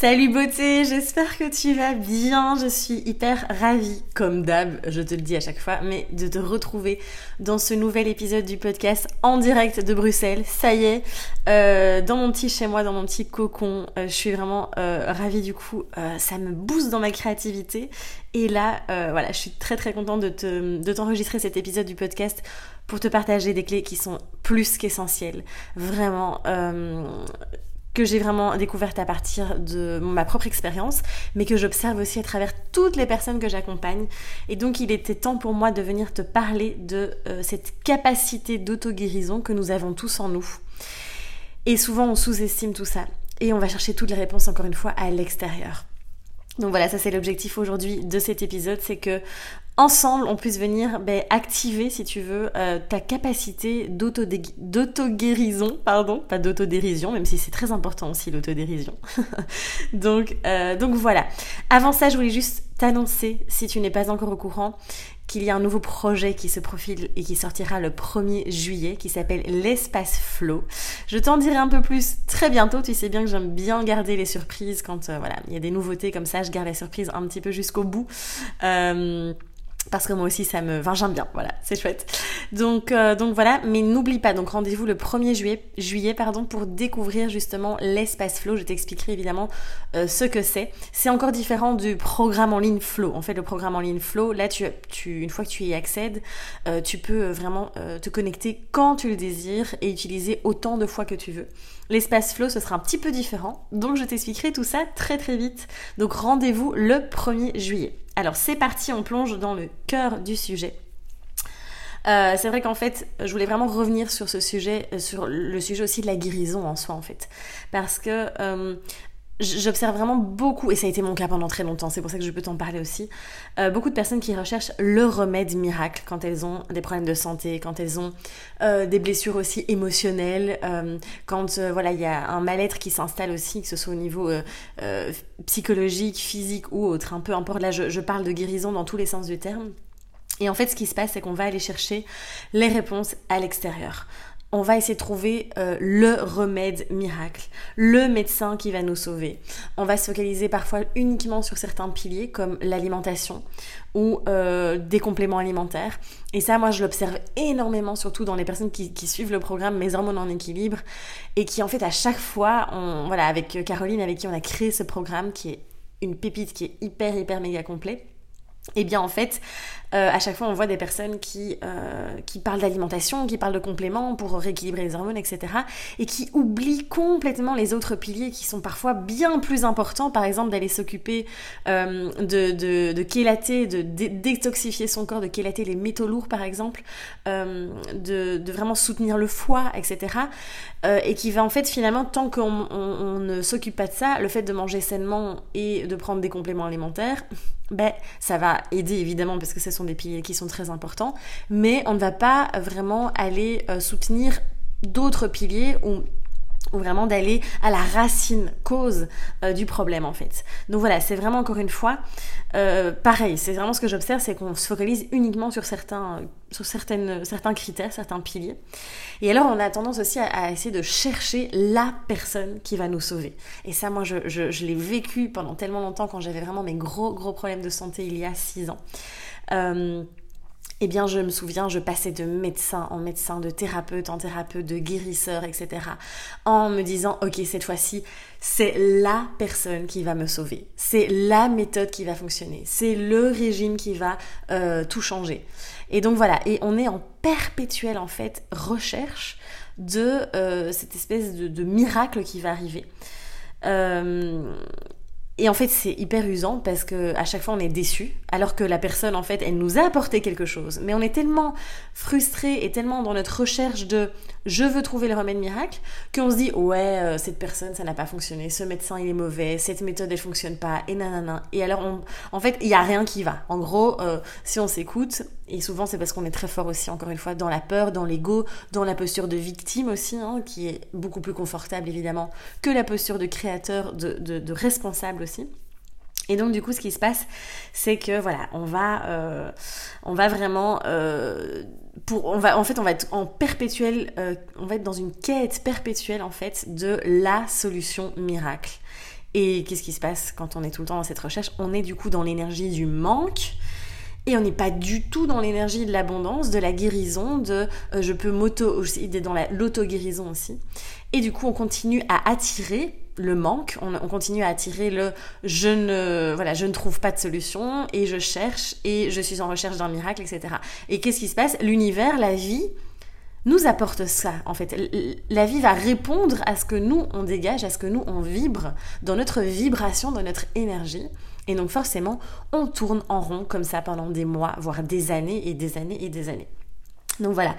Salut beauté, j'espère que tu vas bien. Je suis hyper ravie, comme d'hab, je te le dis à chaque fois, mais de te retrouver dans ce nouvel épisode du podcast en direct de Bruxelles. Ça y est, euh, dans mon petit chez moi, dans mon petit cocon. Euh, je suis vraiment euh, ravie du coup. ça me booste dans ma créativité. Et là, voilà, je suis très très contente de, te, de t'enregistrer cet épisode du podcast pour te partager des clés qui sont plus qu'essentielles. Vraiment que j'ai vraiment découverte à partir de ma propre expérience, mais que j'observe aussi à travers toutes les personnes que j'accompagne. Et donc il était temps pour moi de venir te parler de euh, cette capacité d'auto-guérison que nous avons tous en nous. Et souvent on sous-estime tout ça. Et on va chercher toutes les réponses encore une fois à l'extérieur. Donc voilà, ça c'est l'objectif aujourd'hui de cet épisode, c'est que ensemble, on puisse venir ben, activer, si tu veux, euh, ta capacité d'auto-guérison, pardon, pas d'autodérision, même si c'est très important aussi l'autodérision. donc, euh, donc voilà. Avant ça, je voulais juste t'annoncer, si tu n'es pas encore au courant, qu'il y a un nouveau projet qui se profile et qui sortira le 1er juillet, qui s'appelle l'espace flow. Je t'en dirai un peu plus très bientôt. Tu sais bien que j'aime bien garder les surprises quand euh, voilà, il y a des nouveautés comme ça, je garde les surprises un petit peu jusqu'au bout. Parce que moi aussi ça me enfin j'aime bien voilà c'est chouette. Donc euh, donc voilà mais n'oublie pas donc rendez-vous le 1er juillet juillet pardon pour découvrir justement l'espace flow. Je t'expliquerai évidemment euh, ce que c'est. C'est encore différent du programme en ligne flow. En fait le programme en ligne flow là tu, tu une fois que tu y accèdes euh, tu peux vraiment te connecter quand tu le désires et utiliser autant de fois que tu veux. L'espace flow ce sera un petit peu différent. Donc je t'expliquerai tout ça très très vite. Donc rendez-vous le 1er juillet alors c'est parti, on plonge dans le cœur du sujet. Euh, c'est vrai qu'en fait, je voulais vraiment revenir sur ce sujet, euh, sur le sujet aussi de la guérison en soi en fait. Parce que euh, j'observe vraiment beaucoup, et ça a été mon cas pendant très longtemps, c'est pour ça que je peux t'en parler aussi, euh, beaucoup de personnes qui recherchent le remède miracle quand elles ont des problèmes de santé, quand elles ont euh, des blessures aussi émotionnelles, euh, quand voilà il y a un mal-être qui s'installe aussi, que ce soit au niveau psychologique, physique ou autre, un peu importe, là je parle de guérison dans tous les sens du terme. Et en fait, ce qui se passe, c'est qu'on va aller chercher les réponses à l'extérieur on va essayer de trouver euh, le remède miracle, le médecin qui va nous sauver. On va se focaliser parfois uniquement sur certains piliers comme l'alimentation ou euh, des compléments alimentaires. Et ça, moi, je l'observe énormément, surtout dans les personnes qui, suivent le programme Mes hormones en équilibre et qui, en fait, à chaque fois, on, voilà, avec Caroline, avec qui on a créé ce programme, qui est une pépite qui est hyper, hyper méga complet et eh bien en fait, euh, à chaque fois on voit des personnes qui, euh, qui parlent d'alimentation, qui parlent de compléments pour rééquilibrer les hormones, etc. Et qui oublient complètement les autres piliers qui sont parfois bien plus importants, par exemple d'aller s'occuper euh, de, de, de chélater, de détoxifier son corps, de chélater les métaux lourds par exemple, de, de, vraiment soutenir le foie, etc. et qui va en fait finalement, tant qu'on on, ne s'occupe pas de ça, le fait de manger sainement et de prendre des compléments alimentaires, ben, ça va aider évidemment parce que ce des piliers qui sont très importants, mais on ne va pas vraiment aller euh, soutenir d'autres piliers ou vraiment d'aller à la racine cause euh, du problème en fait. Donc voilà, c'est vraiment encore une fois euh, pareil, c'est vraiment ce que j'observe, c'est qu'on se focalise uniquement sur certains, sur certaines, certains critères, certains piliers. Et alors on a tendance aussi à, essayer de chercher la personne qui va nous sauver. Et ça, moi, je, je, l'ai vécu pendant tellement longtemps quand j'avais vraiment mes gros gros problèmes de santé il y a six ans. Euh, eh bien, je me souviens, je passais de médecin en médecin, de thérapeute en thérapeute, de guérisseur, etc. En me disant, ok, cette fois-ci, c'est la personne qui va me sauver. C'est la méthode qui va fonctionner. C'est le régime qui va euh, tout changer. Et donc voilà, et on est en perpétuelle, en fait, recherche de euh, cette espèce de, miracle qui va arriver. Euh, et en fait, c'est hyper usant parce que à chaque fois, on est déçu, alors que la personne, en fait, elle nous a apporté quelque chose. Mais on est tellement frustré et tellement dans notre recherche de je veux trouver le remède miracle qu'on se dit ouais, euh, cette personne, ça n'a pas fonctionné, ce médecin, il est mauvais, cette méthode, elle fonctionne pas, et nanana. Et alors, en fait, il y a rien qui va. En gros, euh, si on s'écoute, et souvent c'est parce qu'on est très fort aussi, encore une fois, dans la peur, dans l'ego, dans la posture de victime aussi, hein, qui est beaucoup plus confortable évidemment que la posture de créateur, de, de responsable aussi et donc du coup, ce qui se passe, c'est que voilà, on va, euh, on va vraiment, euh, pour, on va, en fait, on va être en perpétuel, euh, on va être dans une quête perpétuelle en fait de la solution miracle. Et qu'est-ce qui se passe quand on est tout le temps dans cette recherche? On est du coup dans l'énergie du manque. Et on n'est pas du tout dans l'énergie de l'abondance, de la guérison, de je peux m'auto, aussi, dans l'auto-guérison aussi. Et du coup, on continue à attirer le manque, on, continue à attirer le je ne voilà, je ne trouve pas de solution et je cherche et je suis en recherche d'un miracle, etc. Et qu'est-ce qui se passe? L'univers, la vie nous apporte ça en fait. La vie va répondre à ce que nous on dégage, à ce que nous on vibre dans notre vibration, dans notre énergie. Et donc forcément, on tourne en rond comme ça pendant des mois, voire des années et des années et des années. Donc voilà.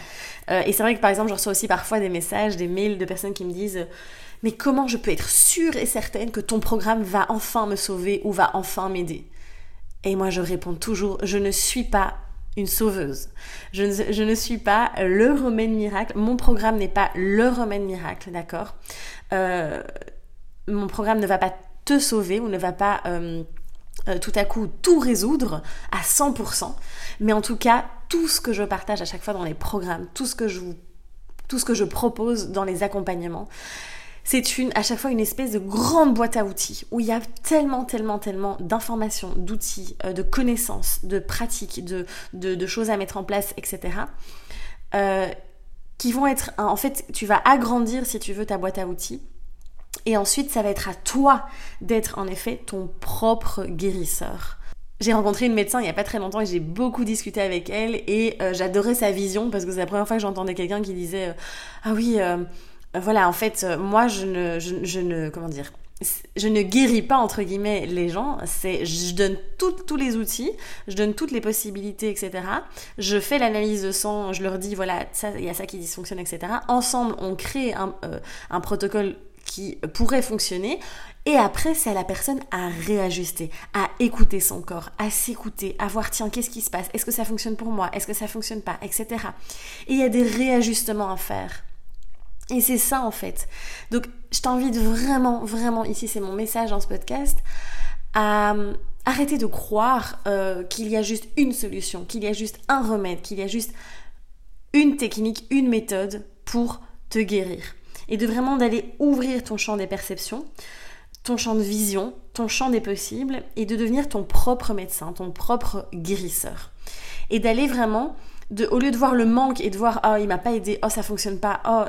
Euh, et c'est vrai que par exemple, je reçois aussi parfois des messages, des mails de personnes qui me disent mais comment je peux être sûre et certaine que ton programme va enfin me sauver ou va enfin m'aider? Et moi, je réponds toujours, je ne suis pas une sauveuse. Je ne, suis pas le remède miracle. Mon programme n'est pas le remède miracle, d'accord? Euh, Mon programme ne va pas te sauver ou ne va pas euh, tout à coup tout résoudre à 100%. Mais en tout cas, tout ce que je partage à chaque fois dans les programmes, tout ce que je tout ce que je propose dans les accompagnements, c'est une, à chaque fois une espèce de grande boîte à outils où il y a tellement, tellement, tellement d'informations, d'outils, euh, de connaissances, de pratiques, de, de, choses à mettre en place, etc. Euh, qui vont être, en fait, tu vas agrandir si tu veux ta boîte à outils. Et ensuite, ça va être à toi d'être en effet ton propre guérisseur. J'ai rencontré une médecin il n'y a pas très longtemps et j'ai beaucoup discuté avec elle et euh, j'adorais sa vision parce que c'est la première fois que j'entendais quelqu'un qui disait Ah oui, voilà, en fait, euh, moi, je ne, comment dire, je ne guéris pas entre guillemets les gens, c'est je donne tous les outils, je donne toutes les possibilités, etc. Je fais l'analyse de sang, je leur dis voilà, il y a ça qui dysfonctionne, etc. Ensemble, on crée euh, un protocole qui pourrait fonctionner. Et après, c'est à la personne à réajuster, à écouter son corps, à s'écouter, à voir tiens, qu'est-ce qui se passe? Est-ce que ça fonctionne pour moi? Est-ce que ça fonctionne pas? Etc. Et il y a des réajustements à faire. Et c'est ça en fait. Donc je t'invite vraiment, vraiment, ici c'est mon message dans ce podcast, à euh, arrêter de croire euh, qu'il y a juste une solution, qu'il y a juste un remède, qu'il y a juste une technique, une méthode pour te guérir. Et de vraiment d'aller ouvrir ton champ des perceptions, ton champ de vision, ton champ des possibles, et de devenir ton propre médecin, ton propre guérisseur. Et d'aller vraiment au lieu de voir le manque et de voir oh il m'a pas aidé, oh ça fonctionne pas, oh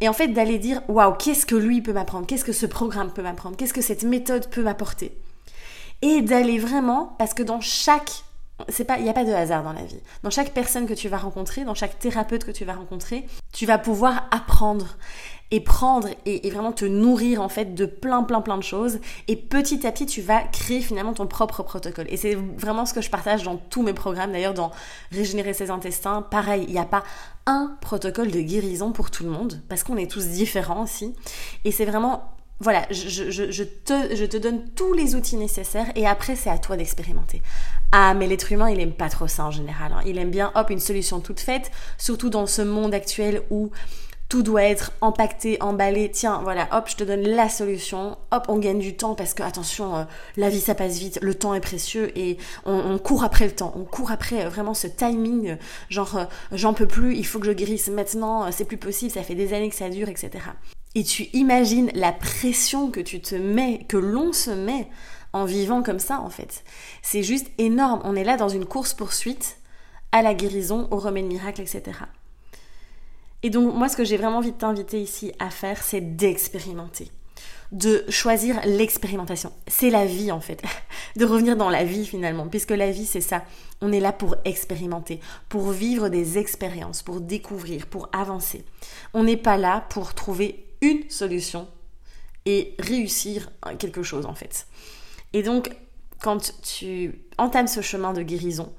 et, en fait d'aller dire waouh qu'est-ce que lui peut m'apprendre, qu'est-ce que ce programme peut m'apprendre, qu'est-ce que cette méthode peut m'apporter et d'aller vraiment parce que dans chaque c'est pas il n'y a pas de hasard dans la vie. Dans chaque personne que tu vas rencontrer, dans chaque thérapeute que tu vas rencontrer, tu vas pouvoir apprendre et prendre et, vraiment te nourrir en fait de plein plein plein de choses et petit à petit tu vas créer finalement ton propre protocole et c'est vraiment ce que je partage dans tous mes programmes d'ailleurs dans régénérer ses intestins pareil il n'y a pas un protocole de guérison pour tout le monde parce qu'on est tous différents aussi et c'est vraiment voilà, je, je, te, je te donne tous les outils nécessaires et après c'est à toi d'expérimenter. Ah, mais l'être humain, il aime pas trop ça en général. Hein. Il aime bien, hop, une solution toute faite, surtout dans ce monde actuel où tout doit être empaqueté, emballé. Tiens, voilà, hop, je te donne la solution. Hop, on gagne du temps parce que, attention, euh, la vie, ça passe vite, le temps est précieux et on, court après le temps. On court après euh, vraiment ce timing, genre, euh, j'en peux plus, il faut que je guérisse maintenant, c'est plus possible, ça fait des années que ça dure, etc. Et tu imagines la pression que tu te mets, que l'on se met en vivant comme ça, en fait. C'est juste énorme. On est là dans une course-poursuite à la guérison, au remède miracle, etc. Et donc moi ce que j'ai vraiment envie de t'inviter ici à faire, c'est d'expérimenter de choisir l'expérimentation. C'est la vie en fait, de revenir dans la vie finalement, puisque la vie c'est ça. On est là pour expérimenter, pour vivre des expériences, pour découvrir, pour avancer. On n'est pas là pour trouver une solution et réussir quelque chose en fait. Et donc, quand tu entames ce chemin de guérison,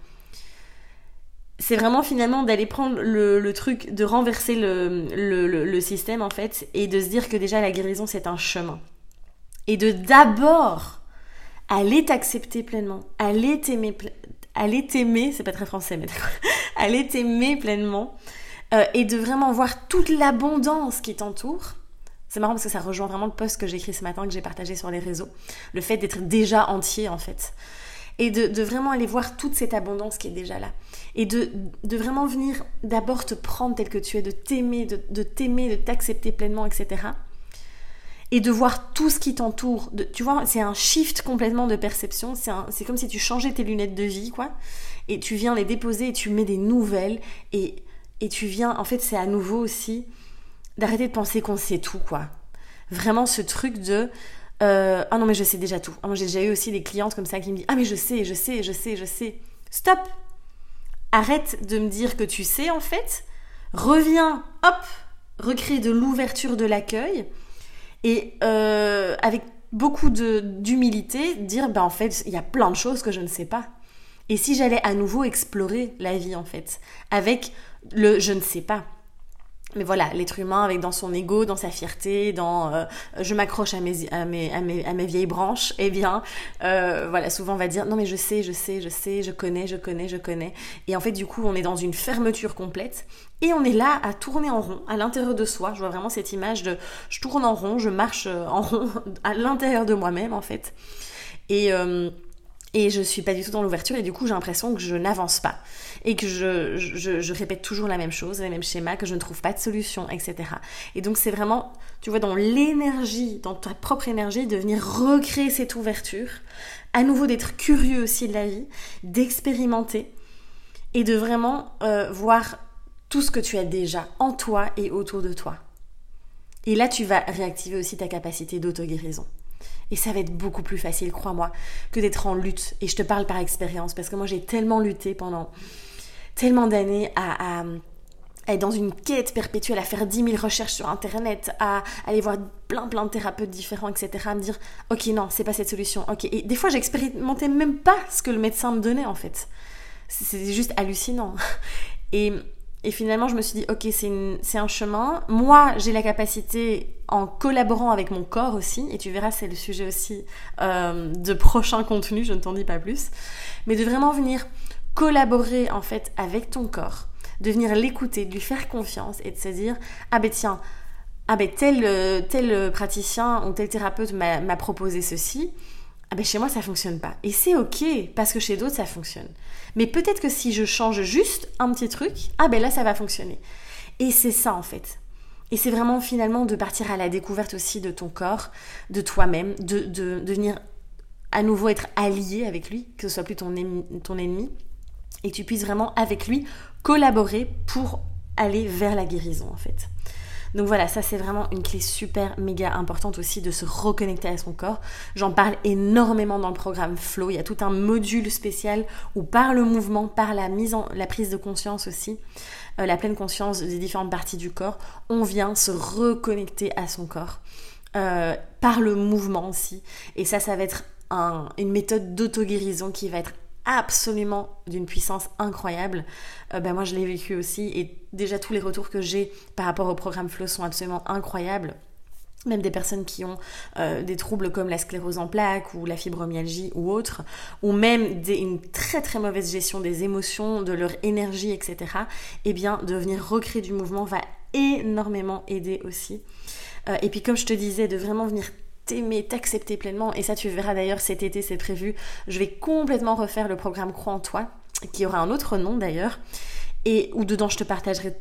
c'est vraiment finalement d'aller prendre le, truc, de renverser le, système en fait, et de se dire que déjà la guérison c'est un chemin. Et de d'abord aller t'accepter pleinement, aller t'aimer, aller t'aimer, c'est pas très français mais aller t'aimer pleinement, euh, et de vraiment voir toute l'abondance qui t'entoure. C'est marrant parce que ça rejoint vraiment le post que j'ai écrit ce matin, que j'ai partagé sur les réseaux. Le fait d'être déjà entier en fait et de, vraiment aller voir toute cette abondance qui est déjà là. Et de, vraiment venir d'abord te prendre tel que tu es, de t'aimer, de, t'aimer, de t'accepter pleinement, etc. Et de voir tout ce qui t'entoure. Tu vois, c'est un shift complètement de perception. C'est comme si tu changeais tes lunettes de vie, quoi. Et tu viens les déposer et tu mets des nouvelles. Et, et tu viens, en fait, c'est à nouveau aussi d'arrêter de penser qu'on sait tout, quoi. Vraiment ce truc de euh, ah non, mais je sais déjà tout. Ah, moi, j'ai déjà eu aussi des clientes comme ça qui me disent Ah, mais je sais, je sais, je sais, je sais. Stop Arrête de me dire que tu sais en fait. Reviens, hop, recrée de l'ouverture de l'accueil. Et euh, avec beaucoup d'humilité, dire Bah, en fait, il y a plein de choses que je ne sais pas. Et si j'allais à nouveau explorer la vie en fait, avec le je ne sais pas mais voilà, l'être humain avec dans son ego, dans sa fierté, dans euh, je m'accroche à mes, à, mes, à, mes, à mes vieilles branches, eh bien, euh, voilà, souvent on va dire non mais je sais, je sais, je sais, je connais, je connais, je connais. Et en fait, du coup, on est dans une fermeture complète et on est là à tourner en rond à l'intérieur de soi. Je vois vraiment cette image de je tourne en rond, je marche euh, en rond à l'intérieur de moi-même en fait. Et et je suis pas du tout dans l'ouverture et du coup j'ai l'impression que je n'avance pas et que je, je, répète toujours la même chose, les mêmes schémas, que je ne trouve pas de solution, etc. Et donc c'est vraiment, tu vois, dans l'énergie, dans ta propre énergie, de venir recréer cette ouverture, à nouveau d'être curieux aussi de la vie, d'expérimenter et de vraiment euh, voir tout ce que tu as déjà en toi et autour de toi. Et là tu vas réactiver aussi ta capacité d'auto-guérison. Et ça va être beaucoup plus facile, crois-moi, que d'être en lutte. Et je te parle par expérience, parce que moi j'ai tellement lutté pendant tellement d'années à, être dans une quête perpétuelle, à faire 10 000 recherches sur Internet, à aller voir plein plein de thérapeutes différents, etc. À me dire, ok non, c'est pas cette solution. Et des fois j'expérimentais même pas ce que le médecin me donnait en fait. C'était juste hallucinant. Et et finalement, je me suis dit, ok, c'est un chemin. Moi, j'ai la capacité, en collaborant avec mon corps aussi, et tu verras, c'est le sujet aussi euh, de prochains contenus, je ne t'en dis pas plus, mais de vraiment venir collaborer en fait avec ton corps, de venir l'écouter, de lui faire confiance et de se dire, ah ben tiens, ah ben tel, euh, tel praticien ou tel thérapeute m'a proposé ceci, ah ben chez moi ça fonctionne pas. Et c'est ok, parce que chez d'autres ça fonctionne. Mais peut-être que si je change juste un petit truc, ah ben là ça va fonctionner. Et c'est ça en fait. Et c'est vraiment finalement de partir à la découverte aussi de ton corps, de toi-même, de, de, venir à nouveau être allié avec lui, que ce soit plus ton ennemi, ton ennemi, et que tu puisses vraiment avec lui collaborer pour aller vers la guérison en fait. Donc voilà, ça c'est vraiment une clé super méga importante aussi de se reconnecter à son corps. J'en parle énormément dans le programme Flow. Il y a tout un module spécial où par le mouvement, par la mise en, la prise de conscience aussi, euh, la pleine conscience des différentes parties du corps, on vient se reconnecter à son corps. Euh, par le mouvement aussi. Et ça, ça va être une méthode d'auto-guérison qui va être absolument d'une puissance incroyable. Euh, ben moi, je l'ai vécu aussi et déjà tous les retours que j'ai par rapport au programme Flow sont absolument incroyables. Même des personnes qui ont euh, des troubles comme la sclérose en plaques ou la fibromyalgie ou autre, ou même une très très mauvaise gestion des émotions, de leur énergie, etc. Eh bien, de venir recréer du mouvement va énormément aider aussi. Euh, et puis, comme je te disais, de vraiment venir t'aimer, t'accepter pleinement. Et ça, tu verras d'ailleurs cet été, c'est prévu. Je vais complètement refaire le programme Croix en toi, qui aura un autre nom d'ailleurs. Et où dedans je te partagerai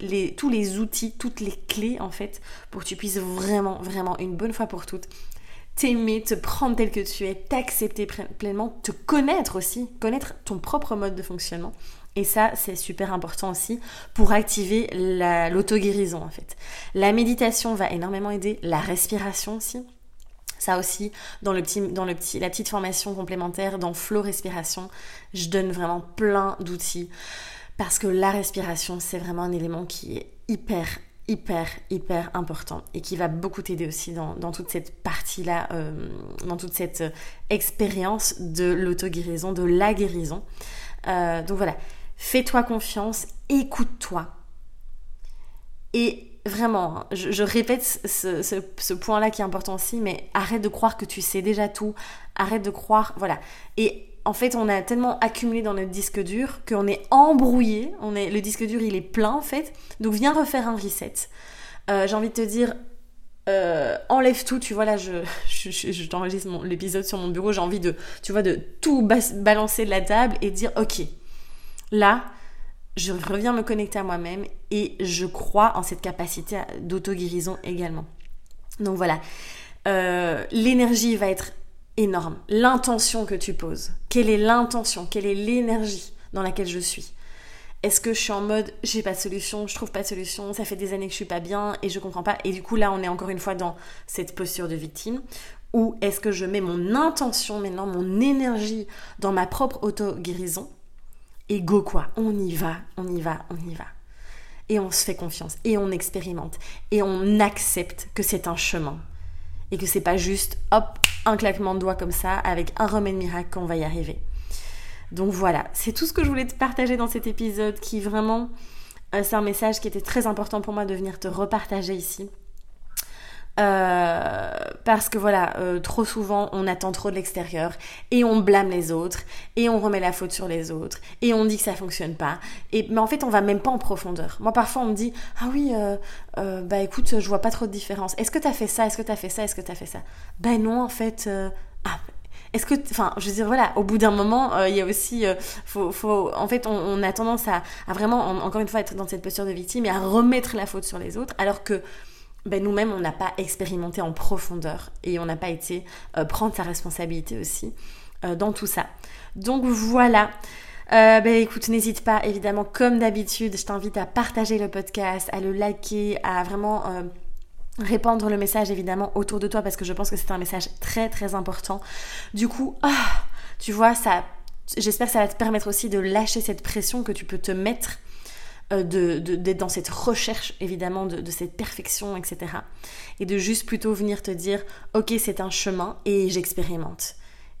les, tous les outils, toutes les clés en fait, pour que tu puisses vraiment, vraiment, une bonne fois pour toutes, t'aimer, te prendre tel que tu es, t'accepter pleinement, te connaître aussi, connaître ton propre mode de fonctionnement. Et ça, c'est super important aussi pour activer l'auto-guérison en fait. La méditation va énormément aider, la respiration aussi. Ça aussi, dans, le petit, dans le petit, la petite formation complémentaire, dans Flow Respiration, je donne vraiment plein d'outils. Parce que la respiration, c'est vraiment un élément qui est hyper hyper, hyper important et qui va beaucoup t'aider aussi dans, toute cette partie-là, euh, dans toute cette euh, expérience de l'auto-guérison, de la guérison. Euh, donc voilà, fais-toi confiance, écoute-toi. Et vraiment, hein, je, répète ce, point-là qui est important aussi, mais arrête de croire que tu sais déjà tout, arrête de croire, voilà. Et en fait, on a tellement accumulé dans notre disque dur qu'on est embrouillé. On est, le disque dur, il est plein en fait. Donc viens refaire un reset. Euh, j'ai envie de te dire, euh, enlève tout. Tu vois là, je, je, t'enregistre l'épisode sur mon bureau. J'ai envie de, tu vois, de tout balancer de la table et dire, ok, là, je reviens me connecter à moi-même et je crois en cette capacité d'auto-guérison également. Donc voilà, euh, l'énergie va être énorme. L'intention que tu poses. Quelle est l'intention? Quelle est l'énergie dans laquelle je suis? Est-ce que je suis en mode j'ai pas de solution, je trouve pas de solution, ça fait des années que je suis pas bien et je comprends pas et du coup là on est encore une fois dans cette posture de victime? Ou est-ce que je mets mon intention maintenant, mon énergie dans ma propre auto-guérison? Et go quoi, on y va, on y va, on y va. Et on se fait confiance et on expérimente et on accepte que c'est un chemin et que c'est pas juste hop un claquement de doigts comme ça avec un remède miracle qu'on va y arriver. Donc voilà, c'est tout ce que je voulais te partager dans cet épisode qui vraiment euh, c'est un message qui était très important pour moi de venir te repartager ici. Euh, parce que voilà, euh, trop souvent on attend trop de l'extérieur et on blâme les autres et on remet la faute sur les autres et on dit que ça fonctionne pas. Et mais en fait on va même pas en profondeur. Moi parfois on me dit ah oui euh, bah écoute je vois pas trop de différence. Est-ce que t'as fait ça? Est-ce que t'as fait ça? Est-ce que t'as fait ça Ben non en fait. ah est-ce que, enfin, je veux dire, voilà, au bout d'un moment, il y a aussi, faut, faut, en fait, on, a tendance à, à vraiment, encore une fois, être dans cette posture de victime et à remettre la faute sur les autres, alors que ben nous-mêmes, on n'a pas expérimenté en profondeur et on n'a pas été euh, prendre sa responsabilité aussi euh, dans tout ça. Donc voilà. Euh, ben écoute, n'hésite pas, évidemment, comme d'habitude, je t'invite à partager le podcast, à le liker, à vraiment répandre le message, évidemment, autour de toi, parce que je pense que c'est un message très très important. Du coup, ah, tu vois, ça, j'espère que ça va te permettre aussi de lâcher cette pression que tu peux te mettre euh, d'être dans cette recherche évidemment de, cette perfection, etc. Et de juste plutôt venir te dire, ok, c'est un chemin et j'expérimente.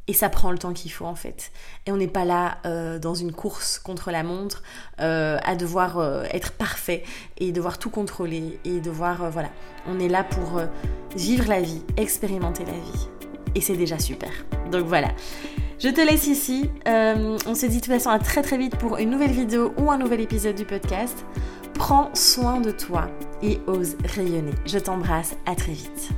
Et ça prend le temps qu'il faut en fait. Et on n'est pas là euh, dans une course contre la montre euh, à devoir être parfait et devoir tout contrôler et devoir voilà. On est là pour vivre la vie, expérimenter la vie. Et c'est déjà super. Donc voilà. Je te laisse ici. Euh, on se dit de toute façon à très très vite pour une nouvelle vidéo ou un nouvel épisode du podcast. Prends soin de toi et ose rayonner. Je t'embrasse, à très vite.